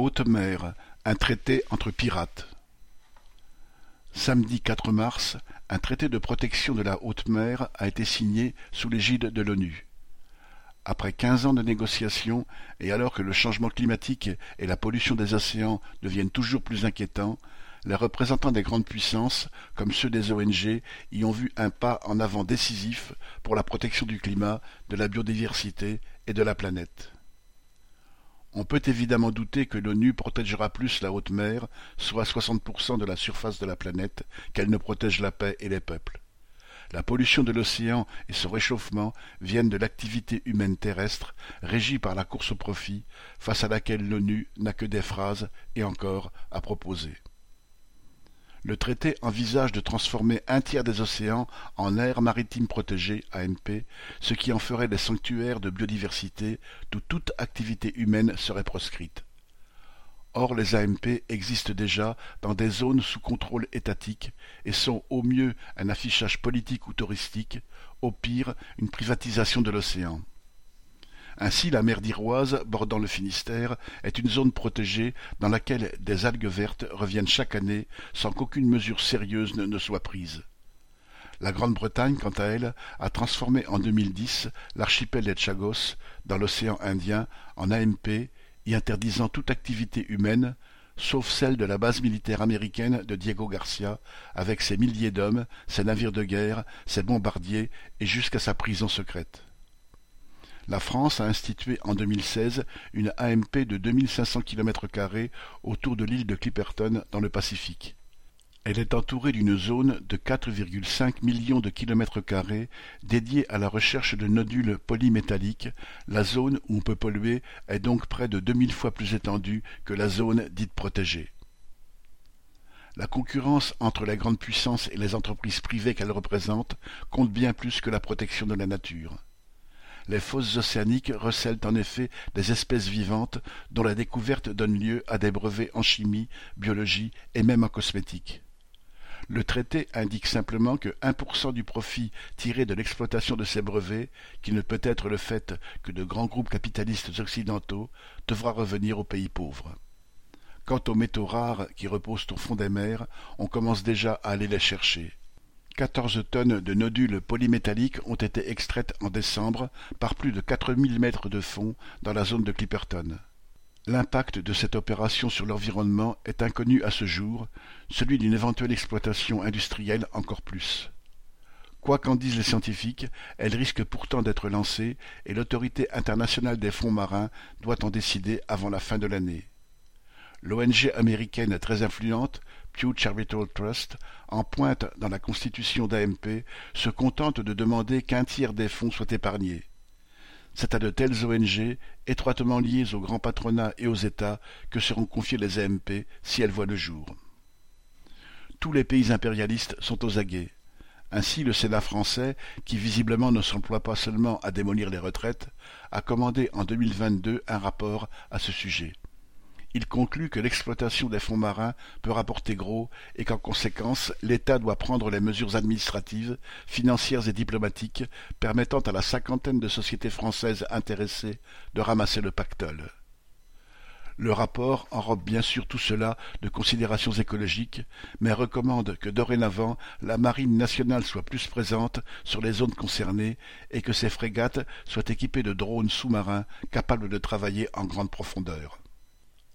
Haute mer, un traité entre pirates. Samedi 4 mars, un traité de protection de la haute mer a été signé sous l'égide de l'ONU. Après quinze ans de négociations, et alors que le changement climatique et la pollution des océans deviennent toujours plus inquiétants, les représentants des grandes puissances, comme ceux des ONG, y ont vu un pas en avant décisif pour la protection du climat, de la biodiversité et de la planète. On peut évidemment douter que l'ONU protégera plus la haute mer, soit 60% de la surface de la planète, qu'elle ne protège la paix et les peuples. La pollution de l'océan et son réchauffement viennent de l'activité humaine terrestre, régie par la course au profit, face à laquelle l'ONU n'a que des phrases, et encore, à proposer. Le traité envisage de transformer un tiers des océans en aires maritimes protégées AMP, ce qui en ferait des sanctuaires de biodiversité d'où toute activité humaine serait proscrite. Or les AMP existent déjà dans des zones sous contrôle étatique et sont au mieux un affichage politique ou touristique, au pire une privatisation de l'océan. Ainsi la mer d'Iroise, bordant le Finistère, est une zone protégée dans laquelle des algues vertes reviennent chaque année sans qu'aucune mesure sérieuse ne, soit prise. La Grande-Bretagne, quant à elle, a transformé en 2010 l'archipel des Chagos, dans l'océan Indien, en AMP, y interdisant toute activité humaine, sauf celle de la base militaire américaine de Diego Garcia, avec ses milliers d'hommes, ses navires de guerre, ses bombardiers et jusqu'à sa prison secrète. La France a institué en 2016 une AMP de 2500 km2 autour de l'île de Clipperton dans le Pacifique. Elle est entourée d'une zone de 4,5 millions de kilomètres carrés dédiée à la recherche de nodules polymétalliques. La zone où on peut polluer est donc près de 2000 fois plus étendue que la zone dite protégée. La concurrence entre les grandes puissances et les entreprises privées qu'elles représentent compte bien plus que la protection de la nature. Les fosses océaniques recèlent en effet des espèces vivantes dont la découverte donne lieu à des brevets en chimie, biologie et même en cosmétique. Le traité indique simplement que 1% du profit tiré de l'exploitation de ces brevets, qui ne peut être le fait que de grands groupes capitalistes occidentaux, devra revenir aux pays pauvres. Quant aux métaux rares qui reposent au fond des mers, on commence déjà à aller les chercher. Quatorze tonnes de nodules polymétalliques ont été extraites en décembre par plus de quatre mille mètres de fond dans la zone de Clipperton. L'impact de cette opération sur l'environnement est inconnu à ce jour, celui d'une éventuelle exploitation industrielle encore plus. Quoi qu'en disent les scientifiques, elle risque pourtant d'être lancée et l'autorité internationale des fonds marins doit en décider avant la fin de l'année. L'ONG américaine très influente, Charitable Trust, en pointe dans la constitution d'AMP, se contente de demander qu'un tiers des fonds soit épargné. C'est à de telles ONG, étroitement liées au grand patronat et aux États, que seront confiées les AMP si elles voient le jour. Tous les pays impérialistes sont aux aguets. Ainsi, le Sénat français, qui visiblement ne s'emploie pas seulement à démolir les retraites, a commandé en 2022 un rapport à ce sujet. Il conclut que l'exploitation des fonds marins peut rapporter gros et qu'en conséquence l'État doit prendre les mesures administratives, financières et diplomatiques permettant à la cinquantaine de sociétés françaises intéressées de ramasser le pactole. Le rapport enrobe bien sûr tout cela de considérations écologiques, mais recommande que dorénavant la marine nationale soit plus présente sur les zones concernées et que ces frégates soient équipées de drones sous-marins capables de travailler en grande profondeur.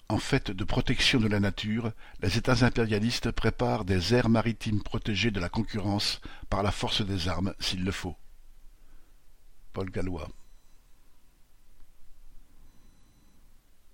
En fait de protection de la nature, les États impérialistes préparent des aires maritimes protégées de la concurrence par la force des armes s'il le faut. Paul Gallois